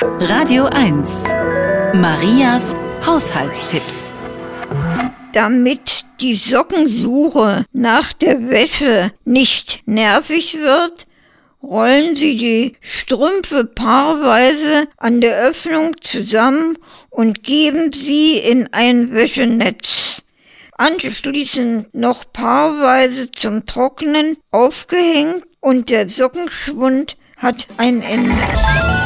Radio 1. Marias Haushaltstipps. Damit die Sockensuche nach der Wäsche nicht nervig wird, rollen Sie die Strümpfe paarweise an der Öffnung zusammen und geben sie in ein Wäschenetz. Anschließend noch paarweise zum Trocknen aufgehängt und der Sockenschwund hat ein Ende.